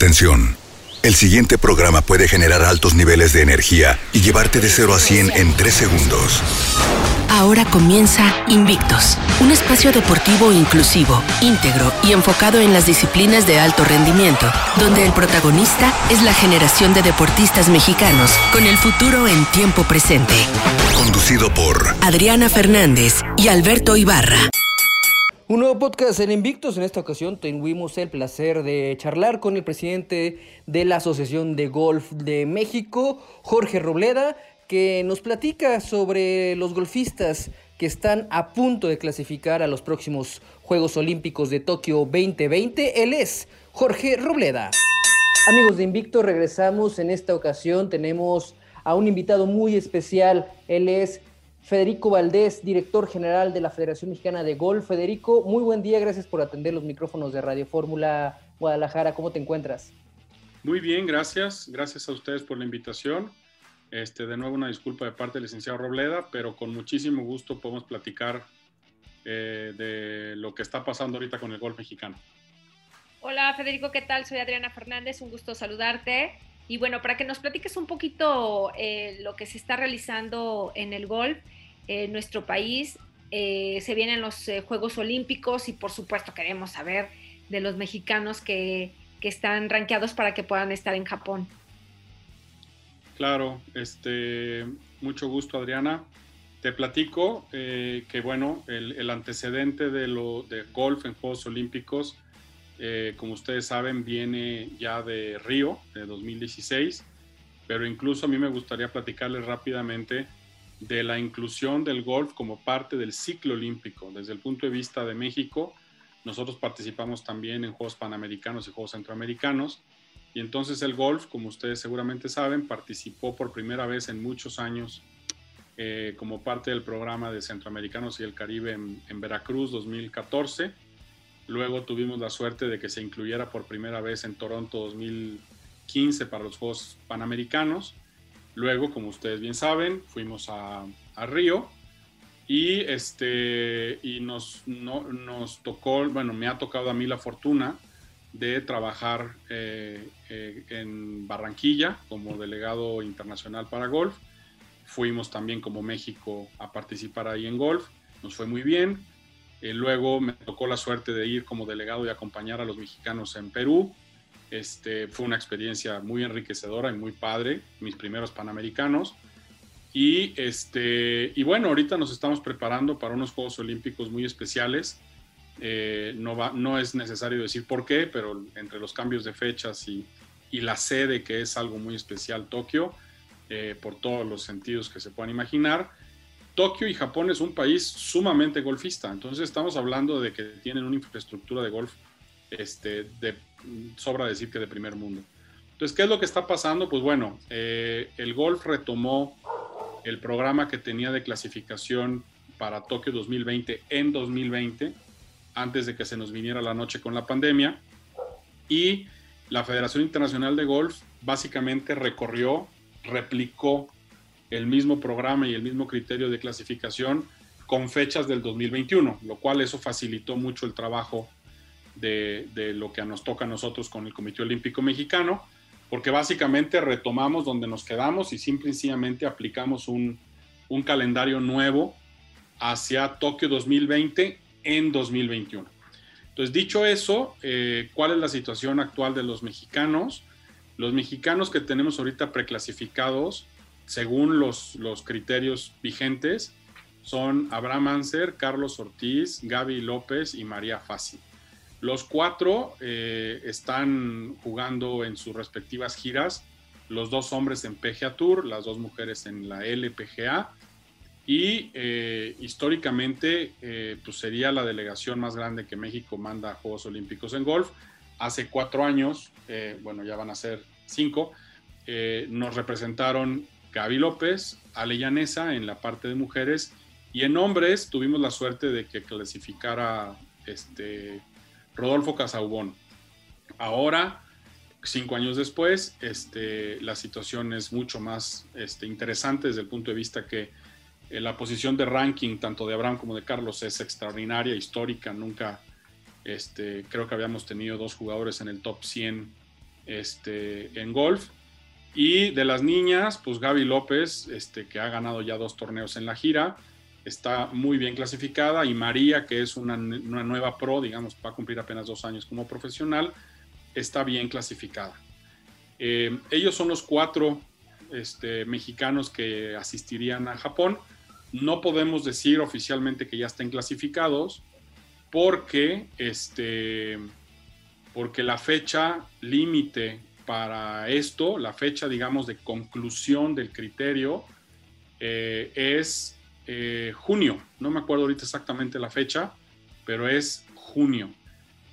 Atención. El siguiente programa puede generar altos niveles de energía y llevarte de 0 a 100 en 3 segundos. Ahora comienza Invictos, un espacio deportivo inclusivo, íntegro y enfocado en las disciplinas de alto rendimiento, donde el protagonista es la generación de deportistas mexicanos con el futuro en tiempo presente. Conducido por Adriana Fernández y Alberto Ibarra. Un nuevo podcast en Invictus. En esta ocasión tuvimos el placer de charlar con el presidente de la Asociación de Golf de México, Jorge Robleda, que nos platica sobre los golfistas que están a punto de clasificar a los próximos Juegos Olímpicos de Tokio 2020. Él es Jorge Robleda. Amigos de Invicto, regresamos. En esta ocasión tenemos a un invitado muy especial. Él es Federico Valdés, director general de la Federación Mexicana de Golf. Federico, muy buen día, gracias por atender los micrófonos de Radio Fórmula Guadalajara. ¿Cómo te encuentras? Muy bien, gracias. Gracias a ustedes por la invitación. Este, de nuevo una disculpa de parte del licenciado Robleda, pero con muchísimo gusto podemos platicar eh, de lo que está pasando ahorita con el golf mexicano. Hola Federico, ¿qué tal? Soy Adriana Fernández, un gusto saludarte. Y bueno, para que nos platiques un poquito eh, lo que se está realizando en el golf en nuestro país, eh, se vienen los eh, Juegos Olímpicos y por supuesto queremos saber de los mexicanos que, que, están rankeados para que puedan estar en Japón. Claro, este, mucho gusto Adriana. Te platico que bueno, el, el antecedente de, lo, golf en Juegos Olímpicos eh, como ustedes saben, viene ya de Río, de 2016, pero incluso a mí me gustaría platicarles rápidamente de la inclusión del golf como parte del ciclo olímpico. Desde el punto de vista de México, nosotros participamos también en Juegos Panamericanos y Juegos Centroamericanos, y entonces el golf, como ustedes seguramente saben, participó por primera vez en muchos años eh, como parte del programa de Centroamericanos y el Caribe en, en Veracruz 2014 Luego tuvimos la suerte de que se incluyera por primera vez en Toronto 2015 para los Juegos Panamericanos. Luego, como ustedes bien saben, fuimos a, Río y, este, y nos, nos tocó, bueno, me ha tocado a mí la fortuna de trabajar eh, eh, en Barranquilla como delegado internacional para golf. Fuimos también como México a participar ahí en golf. Nos fue muy bien. Eh, luego me tocó la suerte de ir como delegado y acompañar a los mexicanos en Perú. Este, fue una experiencia muy enriquecedora y muy padre, mis primeros panamericanos. Y, este, y bueno, ahorita nos estamos preparando para unos Juegos Olímpicos muy especiales. Eh, no, va, no es necesario decir por qué, pero entre los cambios de fechas y, la sede, que es algo muy especial, Tokio, eh, por todos los sentidos que se puedan imaginar, Tokio y Japón es un país sumamente golfista, entonces estamos hablando de que tienen una infraestructura de golf, este, de, sobra decir que de primer mundo. Entonces, ¿qué es lo que está pasando? Pues bueno, eh, el golf retomó el programa que tenía de clasificación para Tokio 2020 en 2020, antes de que se nos viniera la noche con la pandemia, y la Federación Internacional de Golf básicamente recorrió, replicó el mismo programa y el mismo criterio de clasificación con fechas del 2021, lo cual eso facilitó mucho el trabajo de, lo que nos toca a nosotros con el Comité Olímpico Mexicano, porque básicamente retomamos donde nos quedamos y simplemente aplicamos un, calendario nuevo hacia Tokio 2020 en 2021. Entonces, dicho eso, eh, ¿cuál es la situación actual de los mexicanos? Los mexicanos que tenemos ahorita preclasificados según los, los criterios vigentes, son Abraham Anser, Carlos Ortiz, Gaby López y María Fassi. Los cuatro eh, están jugando en sus respectivas giras, los dos hombres en PGA Tour, las dos mujeres en la LPGA, y eh, históricamente eh, pues sería la delegación más grande que México manda a Juegos Olímpicos en golf. Hace cuatro años, bueno, ya van a ser cinco, nos representaron Gaby López, Ale Llanesa en la parte de mujeres. Y en hombres tuvimos la suerte de que clasificara este, Rodolfo Casaubón. Ahora, cinco años después, este, la situación es mucho más este, interesante desde el punto de vista que eh, la posición de ranking tanto de Abraham como de Carlos es extraordinaria, histórica. Nunca, este, creo que habíamos tenido dos jugadores en el top 100 este, en golf. Y de las niñas, pues Gaby López, este, que ha ganado ya dos torneos en la gira, está muy bien clasificada. Y María, que es una, nueva pro, digamos, va a cumplir apenas dos años como profesional, está bien clasificada. Eh, ellos son los cuatro este, mexicanos que asistirían a Japón. No podemos decir oficialmente que ya estén clasificados porque, este, porque la fecha límite para esto, la fecha, digamos, de conclusión del criterio eh, es eh, junio. No me acuerdo ahorita exactamente la fecha, pero es junio.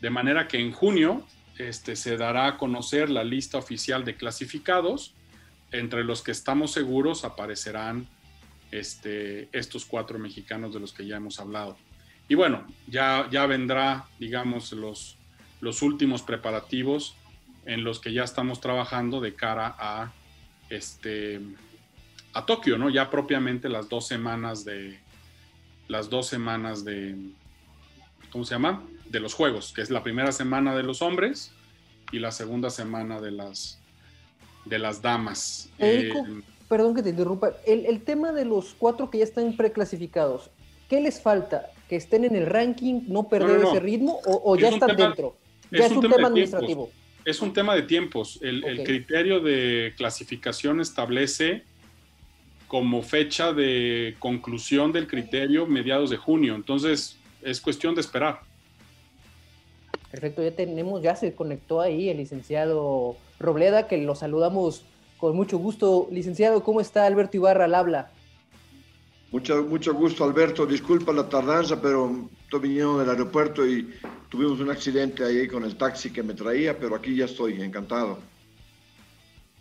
De manera que en junio este, se dará a conocer la lista oficial de clasificados entre los que estamos seguros aparecerán este, estos cuatro mexicanos de los que ya hemos hablado. Y bueno, ya, ya vendrá, digamos, los, los últimos preparativos en los que ya estamos trabajando de cara a, este, a Tokio, ¿no? Ya propiamente las dos semanas de, las dos semanas de, ¿cómo se llama? De los Juegos, que es la primera semana de los hombres y la segunda semana de las, de las damas. Eh, perdón que te interrumpa. El, tema de los cuatro que ya están preclasificados, ¿qué les falta? ¿Que estén en el ranking, no perder ese ritmo o, ya están dentro? Ya es, un, tema, administrativo. Es un tema de tiempos. El, el, criterio de clasificación establece como fecha de conclusión del criterio mediados de junio. Entonces, es cuestión de esperar. Perfecto, ya tenemos, ya se conectó ahí el licenciado Robleda, que lo saludamos con mucho gusto. Licenciado, ¿cómo está Alberto Ibarra al habla? Mucho, mucho gusto, Alberto. Disculpa la tardanza, pero estoy viniendo del aeropuerto y tuvimos un accidente ahí con el taxi que me traía, pero aquí ya estoy, encantado.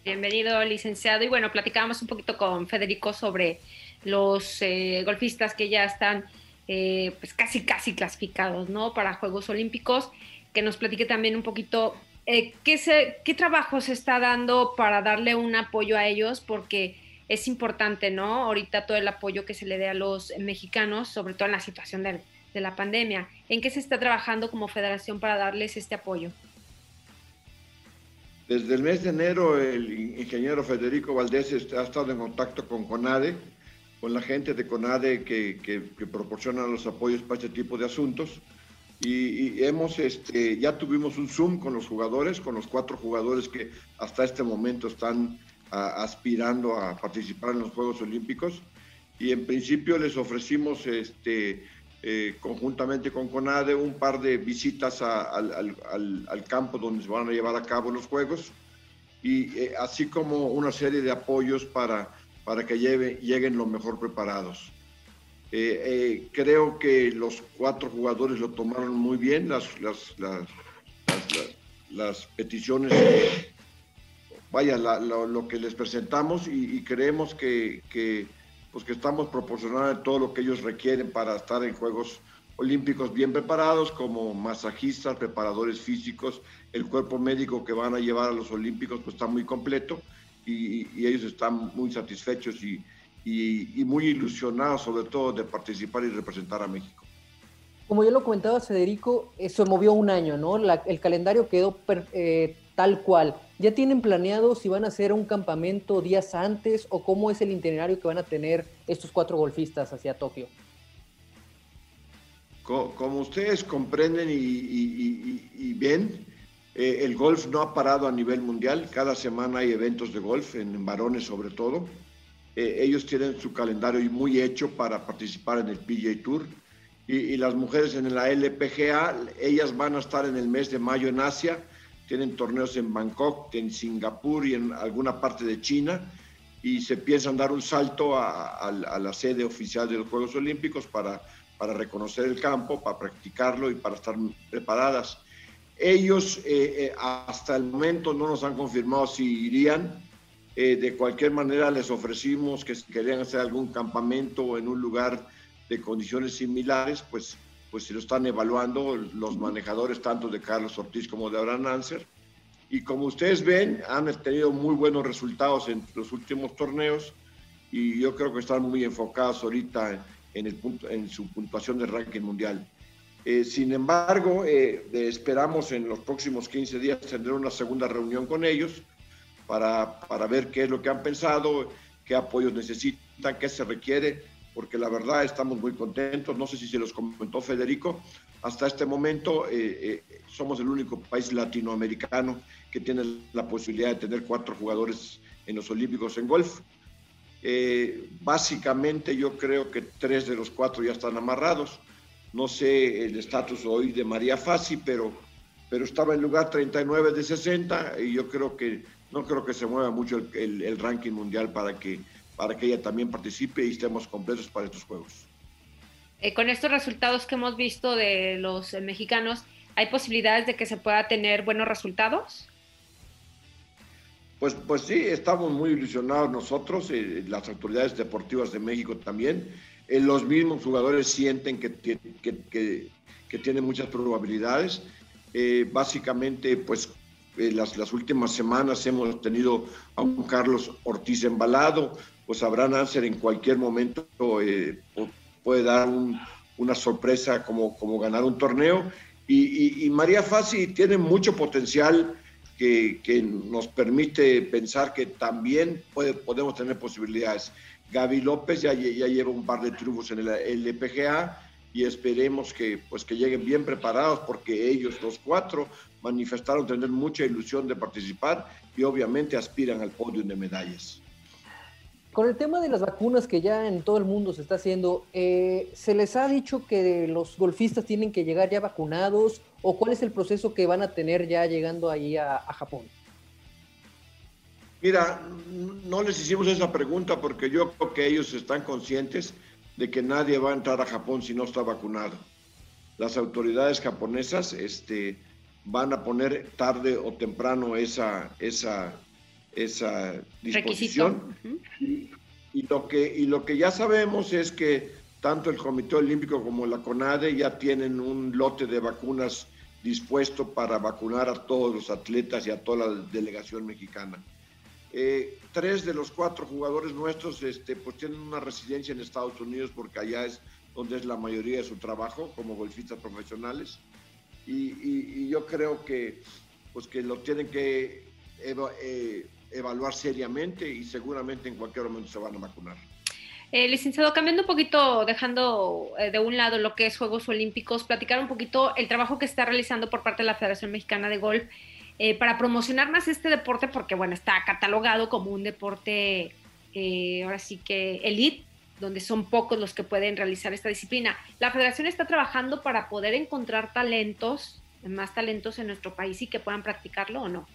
Bienvenido, licenciado. Y bueno, platicábamos un poquito con Federico sobre los eh, golfistas que ya están eh, pues casi, casi clasificados, ¿no? Para Juegos Olímpicos. Que nos platique también un poquito eh, ¿qué, se, ¿qué trabajo se está dando para darle un apoyo a ellos? Porque es importante, ¿no? Ahorita todo el apoyo que se le dé a los mexicanos, sobre todo en la situación de, de la pandemia. ¿En qué se está trabajando como federación para darles este apoyo? Desde el mes de enero, el ingeniero Federico Valdés ha estado en contacto con CONADE, con la gente de CONADE que, que, que proporciona los apoyos para este tipo de asuntos y, hemos, este, ya tuvimos un Zoom con los jugadores, con los cuatro jugadores que hasta este momento están aspirando a participar en los Juegos Olímpicos. Y en principio les ofrecimos este, eh, conjuntamente con CONADE un par de visitas al, al, al, campo donde se van a llevar a cabo los Juegos, y eh, así como una serie de apoyos para, para que lleve, lleguen lo mejor preparados. Eh, eh, creo que los cuatro jugadores lo tomaron muy bien, las, las, las, las peticiones, vaya, lo, que les presentamos y, creemos que, que, pues que estamos proporcionando todo lo que ellos requieren para estar en Juegos Olímpicos bien preparados, como masajistas, preparadores físicos, el cuerpo médico que van a llevar a los Olímpicos pues está muy completo y, y ellos están muy satisfechos y, y, muy ilusionado sobre todo de participar y representar a México. Como ya lo comentaba Federico, eso movió un año, ¿no? el calendario quedó eh, tal cual. ¿Ya tienen planeado si van a hacer un campamento días antes o cómo es el itinerario que van a tener estos cuatro golfistas hacia Tokio? Como, ustedes comprenden y, ven, eh, el golf no ha parado a nivel mundial. Cada semana hay eventos de golf, en varones sobre todo. Eh, ellos tienen su calendario muy hecho para participar en el PGA Tour. Y, las mujeres en la LPGA, ellas van a estar en el mes de mayo en Asia. Tienen torneos en Bangkok, en Singapur y en alguna parte de China. Y se piensan dar un salto a, la sede oficial de los Juegos Olímpicos para, para reconocer el campo, para practicarlo y para estar preparadas. Ellos eh, eh, hasta el momento no nos han confirmado si irían, eh, de cualquier manera les ofrecimos que si querían hacer algún campamento en un lugar de condiciones similares, pues, pues se lo están evaluando los manejadores tanto de Carlos Ortiz como de Abraham Nancer. Y como ustedes ven, han tenido muy buenos resultados en los últimos torneos y yo creo que están muy enfocados ahorita en, el punto, en su puntuación de ranking mundial. Eh, sin embargo, eh, esperamos en los próximos 15 días tener una segunda reunión con ellos para, para ver qué es lo que han pensado, qué apoyos necesitan, qué se requiere, porque la verdad estamos muy contentos. No sé si se los comentó Federico, hasta este momento eh, somos el único país latinoamericano que tiene la posibilidad de tener cuatro jugadores en los Olímpicos en golf. básicamente yo creo que tres de los cuatro ya están amarrados no sé el estatus hoy de María Fassi, pero, pero estaba en lugar 39 de 60 y yo creo que no creo que se mueva mucho el, ranking mundial para que, para que ella también participe y estemos completos para estos Juegos. Eh, con estos resultados que hemos visto de los mexicanos, ¿hay posibilidades de que se pueda tener buenos resultados? Pues, pues sí, estamos muy ilusionados nosotros, eh, las autoridades deportivas de México también. Eh, los mismos jugadores sienten que, que, que, tienen muchas probabilidades. Eh, básicamente, pues eh, las, las, últimas semanas hemos tenido a un Carlos Ortiz embalado, pues Abraham Anser en cualquier momento puede dar una sorpresa como, como ganar un torneo. Y, y, María Fassi tiene mucho potencial que, que, nos permite pensar que también podemos tener posibilidades. Gaby López ya, ya lleva un par de triunfos en el, LPGA y esperemos que, pues, que lleguen bien preparados porque ellos, los cuatro, manifestaron tener mucha ilusión de participar y obviamente aspiran al podio de medallas. Con el tema de las vacunas que ya en todo el mundo se está haciendo, eh, ¿se les ha dicho que los golfistas tienen que llegar ya vacunados o cuál es el proceso que van a tener ya llegando ahí a Japón? Mira, no les hicimos esa pregunta porque yo creo que ellos están conscientes de que nadie va a entrar a Japón si no está vacunado. Las autoridades japonesas este, van a poner tarde o temprano esa, esa, esa disposición. Y, lo que, y lo que ya sabemos es que tanto el Comité Olímpico como la CONADE ya tienen un lote de vacunas dispuesto para vacunar a todos los atletas y a toda la delegación mexicana. Eh, tres de los cuatro jugadores nuestros este, pues tienen una residencia en Estados Unidos porque allá es donde es la mayoría de su trabajo como golfistas profesionales. Y, yo creo que, pues que lo tienen que eh, evaluar seriamente y seguramente en cualquier momento se van a vacunar. Eh, licenciado, cambiando un poquito, dejando de un lado lo que es Juegos Olímpicos, platicar un poquito el trabajo que está realizando por parte de la Federación Mexicana de Golf eh, para promocionar más este deporte, porque bueno, está catalogado como un deporte, eh, ahora sí que elite, donde son pocos los que pueden realizar esta disciplina. La federación está trabajando para poder encontrar talentos, más talentos en nuestro país y que puedan practicarlo o no.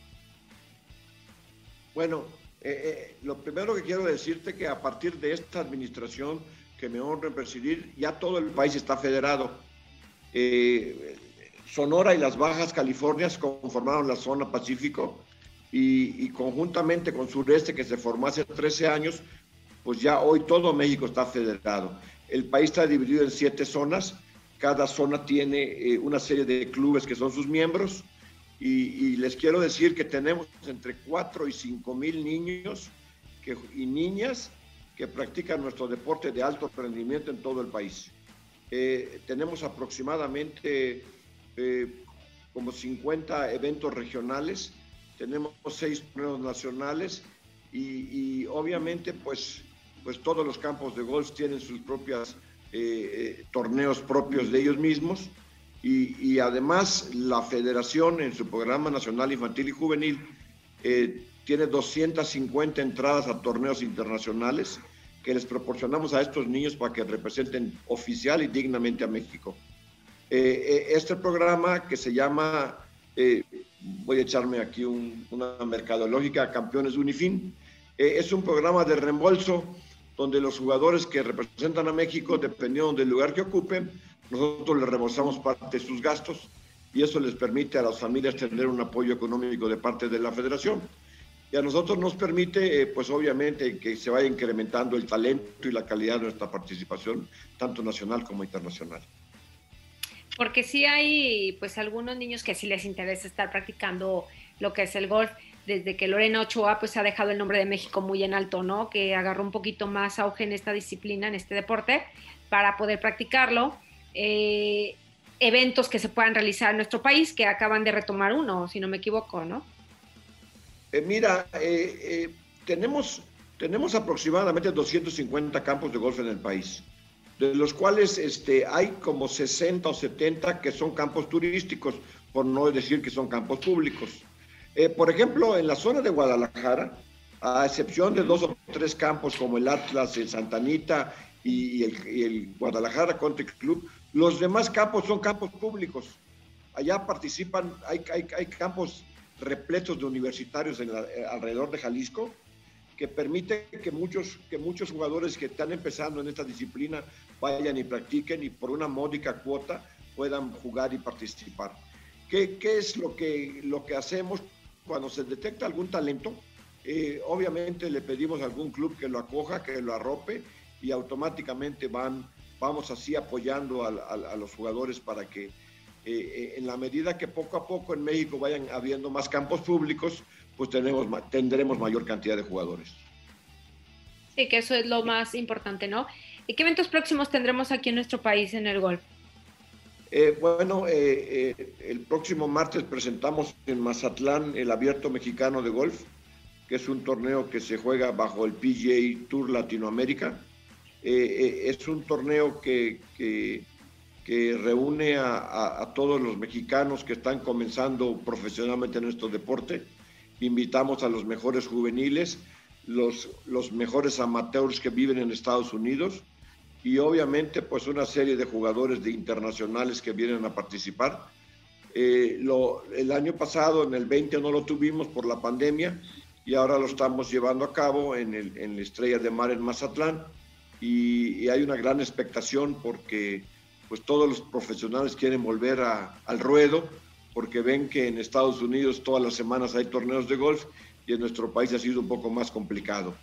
Bueno, eh, lo primero que quiero decirte que a partir de esta administración que me honra presidir, ya todo el país está federado. Sonora y las Bajas Californias conformaron la zona Pacífico y, conjuntamente con Sureste, que se formó hace 13 años, pues ya hoy todo México está federado. El país está dividido en siete zonas, cada zona tiene eh, una serie de clubes que son sus miembros y, les quiero decir que tenemos entre 4 y 5 mil niños y niñas que practican nuestro deporte de alto rendimiento en todo el país. Eh, tenemos aproximadamente eh, como 50 eventos regionales, tenemos seis torneos nacionales y, obviamente pues, pues todos los campos de golf tienen sus propios eh, eh, torneos propios de ellos mismos y, además la federación en su programa nacional infantil y juvenil tiene 250 entradas a torneos internacionales que les proporcionamos a estos niños para que representen oficial y dignamente a México. Eh, eh, este programa que se llama, eh, voy a echarme aquí una mercadológica, Campeones Unifin, es un programa de reembolso donde los jugadores que representan a México, dependiendo del lugar que ocupen, nosotros les reembolsamos parte de sus gastos y eso les permite a las familias tener un apoyo económico de parte de la federación. Y a nosotros nos permite, pues obviamente, que se vaya incrementando el talento y la calidad de nuestra participación, tanto nacional como internacional porque sí hay pues algunos niños que sí les interesa estar practicando lo que es el golf, desde que Lorena Ochoa pues ha dejado el nombre de México muy en alto, ¿no? Que agarró un poquito más auge en esta disciplina, en este deporte, para poder practicarlo. Eh, eventos que se puedan realizar en nuestro país, que acaban de retomar uno, si no me equivoco, ¿no? Eh, mira, eh, eh, tenemos, tenemos aproximadamente 250 campos de golf en el país, de los cuales este, hay como 60 o 70 que son campos turísticos, por no decir que son campos públicos. por ejemplo, en la zona de Guadalajara, a excepción de dos o tres campos como el Atlas, el Santa Anita y, el, Guadalajara Country Club, los demás campos son campos públicos. Allá participan, hay, hay, campos repletos de universitarios en eh, alrededor de Jalisco que permite que muchos, que muchos jugadores que están empezando en esta disciplina vayan y practiquen y por una módica cuota puedan jugar y participar. ¿Qué, qué es lo que, lo que hacemos cuando se detecta algún talento? Eh, obviamente le pedimos a algún club que lo acoja, que lo arrope y automáticamente van, vamos así apoyando a, los jugadores para que eh, eh, en la medida que poco a poco en México vayan habiendo más campos públicos, pues tenemos, tendremos mayor cantidad de jugadores. Sí, que eso es lo más importante, ¿no? ¿Y qué eventos próximos tendremos aquí en nuestro país en el golf? bueno, el próximo martes presentamos en Mazatlán el Abierto Mexicano de Golf que es un torneo que se juega bajo el PGA Tour Latinoamérica. Eh, eh, es un torneo que, que, reúne a, todos los mexicanos que están comenzando profesionalmente en nuestro deporte. Invitamos a los mejores juveniles, los, los mejores amateurs que viven en Estados Unidos y obviamente pues una serie de jugadores de internacionales que vienen a participar. Eh, lo, el año pasado, en el 20, no lo tuvimos por la pandemia, y ahora lo estamos llevando a cabo en, el, en la Estrella de Mar en Mazatlán y, hay una gran expectación porque pues todos los profesionales quieren volver a, al ruedo porque ven que en Estados Unidos todas las semanas hay torneos de golf y en nuestro país ha sido un poco más complicado.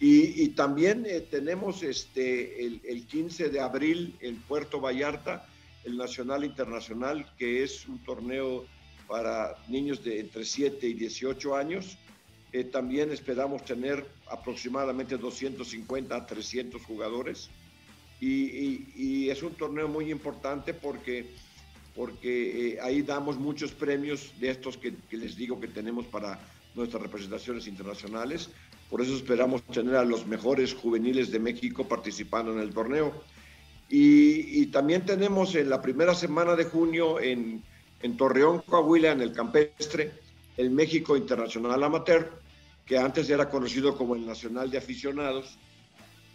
Y, y también eh, tenemos este, el, el 15 de abril en Puerto Vallarta, el Nacional Internacional, que es un torneo para niños de entre 7 y 18 años, eh, también esperamos tener aproximadamente 250 a 300 jugadores. Y, es un torneo muy importante porque, porque eh, ahí damos muchos premios de estos que, les digo que tenemos para nuestras representaciones internacionales. Por eso esperamos tener a los mejores juveniles de México participando en el torneo. Y, y también tenemos en la primera semana de junio en, en Torreón, Coahuila, en el Campestre, el México Internacional Amateur, que antes era conocido como el Nacional de Aficionados,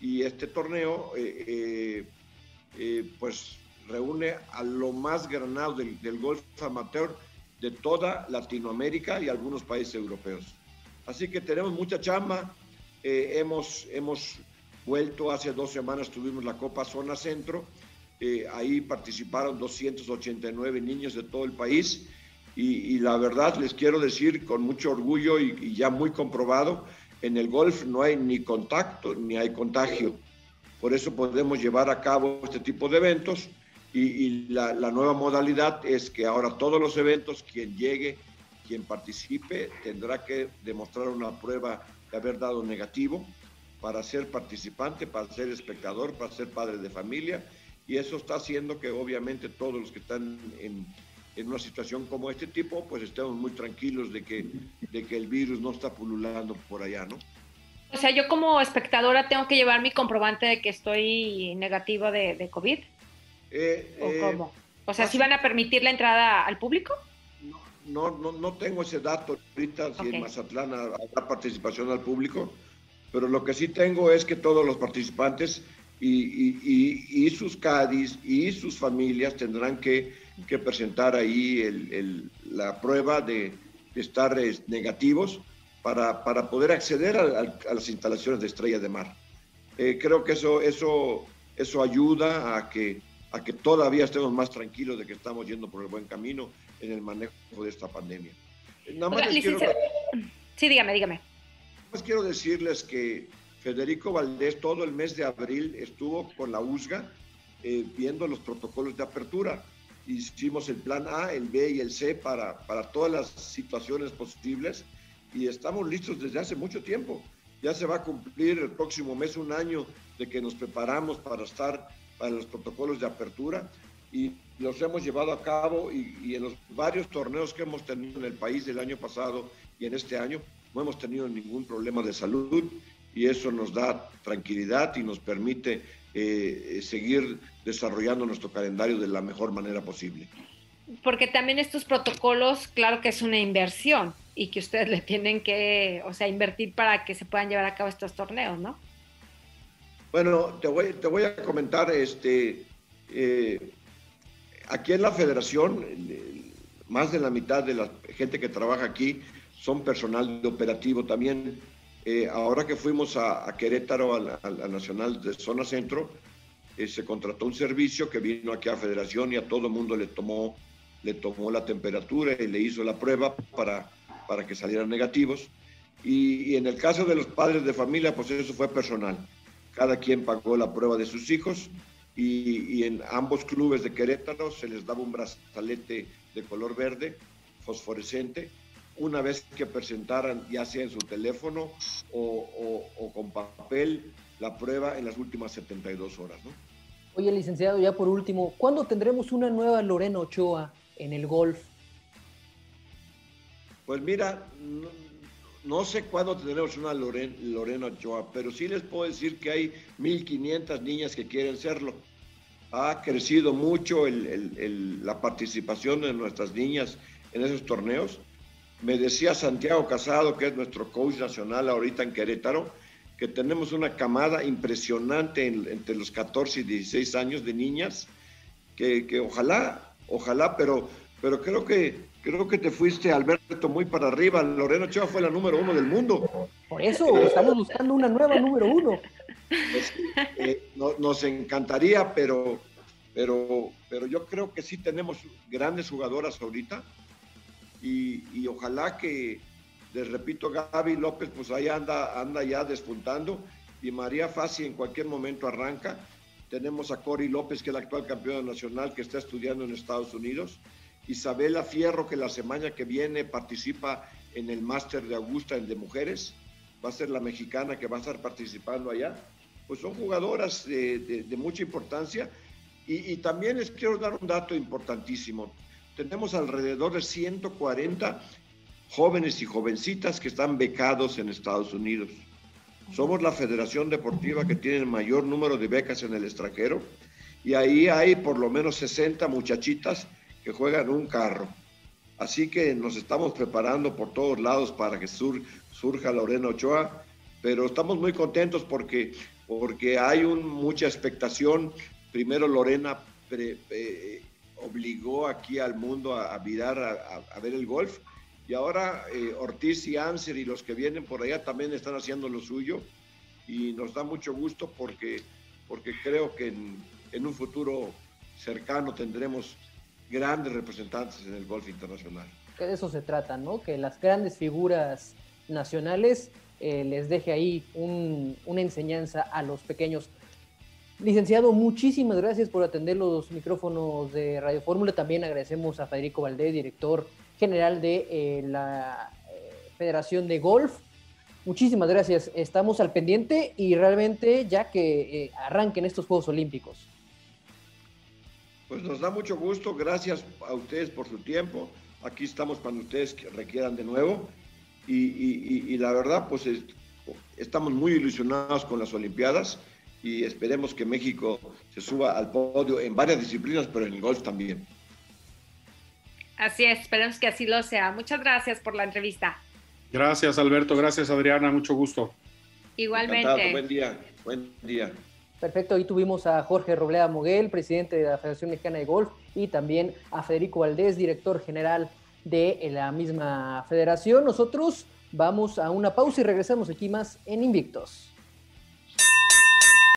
y este torneo eh, eh, eh, pues reúne a lo más granado del, del, golf amateur de toda Latinoamérica y algunos países europeos. Así que tenemos mucha chamba, hemos, hemos vuelto hace dos semanas, tuvimos la Copa Zona Centro, ahí participaron 289 niños de todo el país, y, la verdad les quiero decir con mucho orgullo y, ya muy comprobado, en el golf no hay ni contacto ni hay contagio. Por eso podemos llevar a cabo este tipo de eventos y, la, nueva modalidad es que ahora todos los eventos, quien llegue, quien participe, tendrá que demostrar una prueba de haber dado negativo para ser participante, para ser espectador, para ser padre de familia. Y eso está haciendo que obviamente todos los que están en, en una situación como este tipo, pues estemos muy tranquilos de que, de que el virus no está pululando por allá, ¿no? O sea, yo como espectadora tengo que llevar mi comprobante de que estoy negativo de, de COVID. Eh, ¿O eh, cómo? O sea, ¿sí van a permitir la entrada al público? No, no, no tengo ese dato ahorita si en Mazatlán habrá participación al público, pero lo que sí tengo es que todos los participantes y, y, y sus CADIs y sus familias tendrán que que presentar ahí el, la prueba de, estar negativos para, para, poder acceder a, las instalaciones de Estrella de Mar. Eh, creo que eso, eso, eso ayuda a que, a que todavía estemos más tranquilos de que estamos yendo por el buen camino en el manejo de esta pandemia. Nada más quiero... Sí, dígame, dígame. Pues quiero decirles que Federico Valdés todo el mes de abril estuvo con la USGA eh, viendo los protocolos de apertura hicimos el plan A, el B y el C para, para todas las situaciones posibles y estamos listos desde hace mucho tiempo. Ya se va a cumplir el próximo mes un año de que nos preparamos para estar para los protocolos de apertura y los hemos llevado a cabo y, en los varios torneos que hemos tenido en el país el año pasado y en este año no hemos tenido ningún problema de salud y eso nos da tranquilidad y nos permite eh, seguir desarrollando nuestro calendario de la mejor manera posible. Porque también estos protocolos, claro que es una inversión y que ustedes le tienen que, o sea, invertir para que se puedan llevar a cabo estos torneos, ¿no? Bueno, te voy, te voy a comentar, este, eh, aquí en la federación, más de la mitad de la gente que trabaja aquí son personal de operativo también. Eh, ahora que fuimos a, Querétaro, al, Nacional de Zona Centro, eh, se contrató un servicio que vino aquí a Federación y a todo el mundo le tomó, le tomó la temperatura y le hizo la prueba para, para que salieran negativos. Y, y en el caso de los padres de familia, pues eso fue personal. Cada quien pagó la prueba de sus hijos y, en ambos clubes de Querétaro se les daba un brazalete de color verde, fosforescente, una vez que presentaran ya sea en su teléfono o, con papel la prueba en las últimas 72 horas. ¿no? Oye, licenciado, ya por último, ¿cuándo tendremos una nueva Lorena Ochoa en el golf? Pues mira, no, sé cuándo tendremos una Lorena Ochoa, pero sí les puedo decir que hay 1.500 niñas que quieren serlo ha crecido mucho la participación de nuestras niñas en esos torneos. Me decía Santiago Casado, que es nuestro coach nacional ahorita en Querétaro, que tenemos una camada impresionante entre los 14 y 16 años de niñas, que, ojalá, ojalá, pero, pero creo que creo que te fuiste, Alberto, muy para arriba. Lorena Chava fue la número uno del mundo. Por eso, estamos buscando una nueva número uno. Pues, eh, nos encantaría, pero, pero, pero yo creo que sí tenemos grandes jugadoras ahorita y, ojalá que, les repito, Gaby López, pues ahí anda, anda ya despuntando y María Fassi en cualquier momento arranca. Tenemos a Cori López, que es la actual campeona nacional, que está estudiando en Estados Unidos. Isabela Fierro, que la semana que viene participa en el máster de Augusta en de mujeres. Va a ser la mexicana que va a estar participando allá pues son jugadoras de, mucha importancia. Y, también les quiero dar un dato importantísimo. Tenemos alrededor de 140 jóvenes y jovencitas que están becados en Estados Unidos. Somos la federación deportiva que tiene el mayor número de becas en el extranjero y ahí hay por lo menos 60 muchachitas que juegan un carro. Así que nos estamos preparando por todos lados para que surja Lorena Ochoa, pero estamos muy contentos porque porque hay mucha expectación. Primero Lorena eh, obligó aquí al mundo a, mirar, a, ver el golf, y ahora eh, Ortiz y Anser y los que vienen por allá también están haciendo lo suyo, y nos da mucho gusto porque, porque creo que en, un futuro cercano tendremos grandes representantes en el golf internacional. de eso se trata, ¿no? Que las grandes figuras nacionales eh, les deje ahí una enseñanza a los pequeños. Licenciado, muchísimas gracias por atender los micrófonos de Radio Fórmula. También agradecemos a Federico Valdés, director general de eh, la eh, Federación de Golf. Muchísimas gracias. Estamos al pendiente y realmente ya que arranquen estos Juegos Olímpicos. Pues nos da mucho gusto. Gracias a ustedes por su tiempo. Aquí estamos cuando ustedes requieran de nuevo y, la verdad, pues estamos muy ilusionados con las Olimpiadas y esperemos que México se suba al podio en varias disciplinas, pero en el golf también. Así es, esperemos que así lo sea. Muchas gracias por la entrevista. Gracias, Alberto. Gracias, Adriana. Mucho gusto. Igualmente. Buen día. Buen día. Perfecto, ahí tuvimos a Jorge Roblea Moguel, presidente de la Federación Mexicana de Golf, y también a Federico Valdés, director general de la misma federación. Nosotros vamos a una pausa y regresamos aquí más en Invictos.